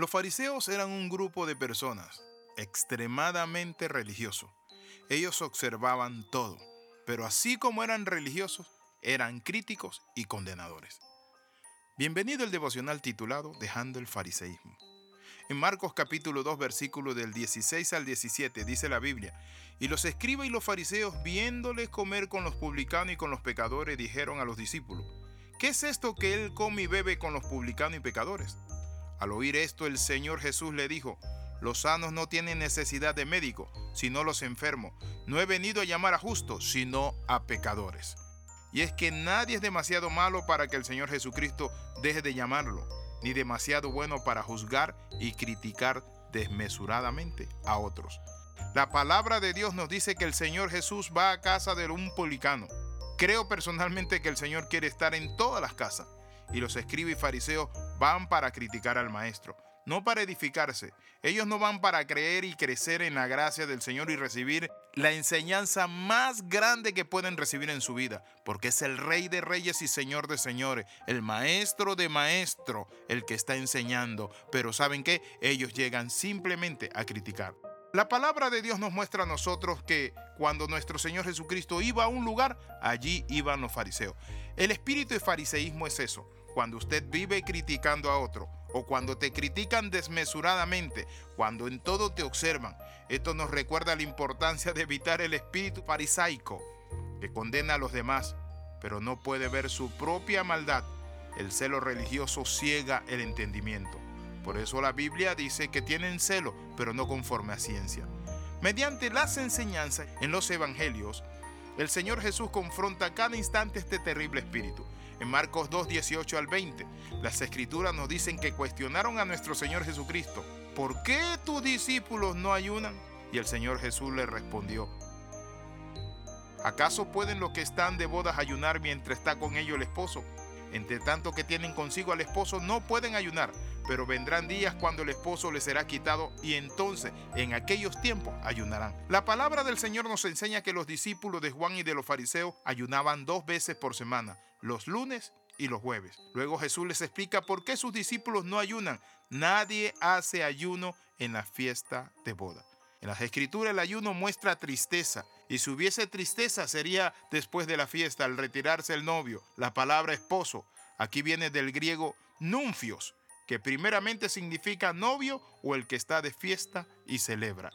Los fariseos eran un grupo de personas extremadamente religioso. Ellos observaban todo, pero así como eran religiosos, eran críticos y condenadores. Bienvenido al devocional titulado Dejando el fariseísmo. En Marcos capítulo 2 versículo del 16 al 17 dice la Biblia, y los escribas y los fariseos viéndole comer con los publicanos y con los pecadores dijeron a los discípulos, ¿qué es esto que él come y bebe con los publicanos y pecadores? Al oír esto el Señor Jesús le dijo, los sanos no tienen necesidad de médico, sino los enfermos. No he venido a llamar a justos, sino a pecadores. Y es que nadie es demasiado malo para que el Señor Jesucristo deje de llamarlo, ni demasiado bueno para juzgar y criticar desmesuradamente a otros. La palabra de Dios nos dice que el Señor Jesús va a casa de un policano. Creo personalmente que el Señor quiere estar en todas las casas y los escribas y fariseos van para criticar al Maestro no para edificarse. Ellos no van para creer y crecer en la gracia del Señor y recibir la enseñanza más grande que pueden recibir en su vida, porque es el Rey de Reyes y Señor de Señores, el Maestro de Maestro, el que está enseñando. Pero ¿saben qué? Ellos llegan simplemente a criticar. La palabra de Dios nos muestra a nosotros que cuando nuestro Señor Jesucristo iba a un lugar, allí iban los fariseos. El espíritu de fariseísmo es eso, cuando usted vive criticando a otro o cuando te critican desmesuradamente, cuando en todo te observan. Esto nos recuerda la importancia de evitar el espíritu farisaico que condena a los demás, pero no puede ver su propia maldad. El celo religioso ciega el entendimiento. Por eso la Biblia dice que tienen celo, pero no conforme a ciencia. Mediante las enseñanzas en los evangelios, el Señor Jesús confronta cada instante este terrible espíritu. En Marcos 2, 18 al 20, las escrituras nos dicen que cuestionaron a nuestro Señor Jesucristo, ¿por qué tus discípulos no ayunan? Y el Señor Jesús le respondió, ¿acaso pueden los que están de bodas ayunar mientras está con ellos el esposo? Entre tanto que tienen consigo al esposo no pueden ayunar, pero vendrán días cuando el esposo les será quitado y entonces en aquellos tiempos ayunarán. La palabra del Señor nos enseña que los discípulos de Juan y de los fariseos ayunaban dos veces por semana, los lunes y los jueves. Luego Jesús les explica por qué sus discípulos no ayunan. Nadie hace ayuno en la fiesta de boda. En las escrituras el ayuno muestra tristeza y si hubiese tristeza sería después de la fiesta, al retirarse el novio. La palabra esposo aquí viene del griego nunfios, que primeramente significa novio o el que está de fiesta y celebra.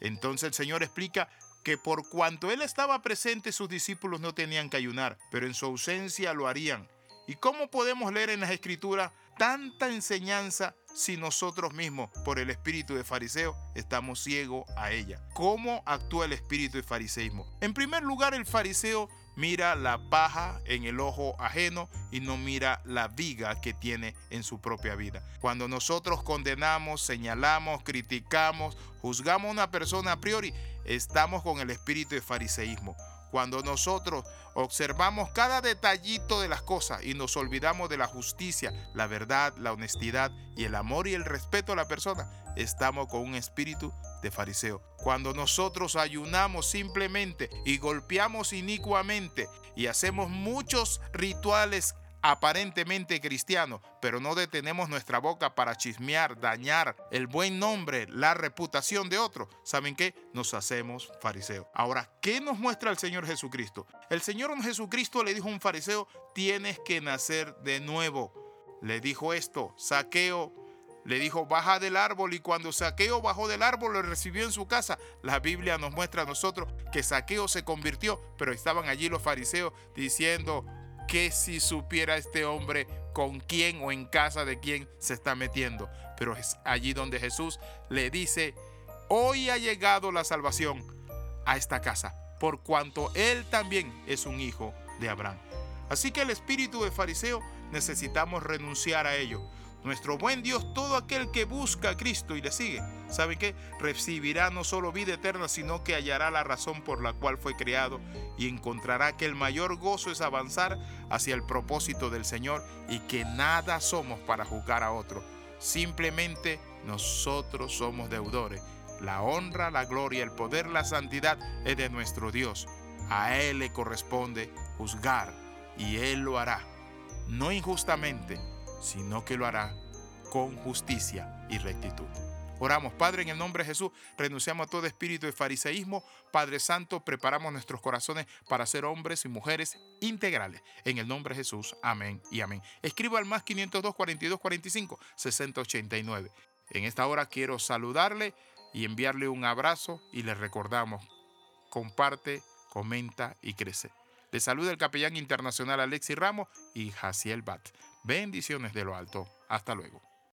Entonces el Señor explica que por cuanto Él estaba presente sus discípulos no tenían que ayunar, pero en su ausencia lo harían. ¿Y cómo podemos leer en las escrituras tanta enseñanza si nosotros mismos, por el espíritu de fariseo, estamos ciegos a ella? ¿Cómo actúa el espíritu de fariseísmo? En primer lugar, el fariseo mira la paja en el ojo ajeno y no mira la viga que tiene en su propia vida. Cuando nosotros condenamos, señalamos, criticamos, juzgamos a una persona a priori, estamos con el espíritu de fariseísmo. Cuando nosotros observamos cada detallito de las cosas y nos olvidamos de la justicia, la verdad, la honestidad y el amor y el respeto a la persona, estamos con un espíritu de fariseo. Cuando nosotros ayunamos simplemente y golpeamos inicuamente y hacemos muchos rituales aparentemente cristiano, pero no detenemos nuestra boca para chismear, dañar el buen nombre, la reputación de otro, ¿saben qué? Nos hacemos fariseos. Ahora, ¿qué nos muestra el Señor Jesucristo? El Señor Jesucristo le dijo a un fariseo, tienes que nacer de nuevo. Le dijo esto, saqueo. Le dijo, baja del árbol y cuando Saqueo bajó del árbol lo recibió en su casa. La Biblia nos muestra a nosotros que Saqueo se convirtió, pero estaban allí los fariseos diciendo, que si supiera este hombre con quién o en casa de quién se está metiendo. Pero es allí donde Jesús le dice, hoy ha llegado la salvación a esta casa, por cuanto él también es un hijo de Abraham. Así que el espíritu de fariseo necesitamos renunciar a ello. Nuestro buen Dios, todo aquel que busca a Cristo y le sigue, ¿sabe qué? Recibirá no solo vida eterna, sino que hallará la razón por la cual fue creado y encontrará que el mayor gozo es avanzar hacia el propósito del Señor y que nada somos para juzgar a otro. Simplemente nosotros somos deudores. La honra, la gloria, el poder, la santidad es de nuestro Dios. A Él le corresponde juzgar y Él lo hará, no injustamente, sino que lo hará con justicia y rectitud. Oramos, Padre, en el nombre de Jesús, renunciamos a todo espíritu de fariseísmo. Padre Santo, preparamos nuestros corazones para ser hombres y mujeres integrales. En el nombre de Jesús, amén y amén. Escriba al más 502 42 45 6089. En esta hora quiero saludarle y enviarle un abrazo y le recordamos, comparte, comenta y crece. Le saluda el capellán internacional Alexis Ramos y Jaciel Bat. Bendiciones de lo alto. Hasta luego.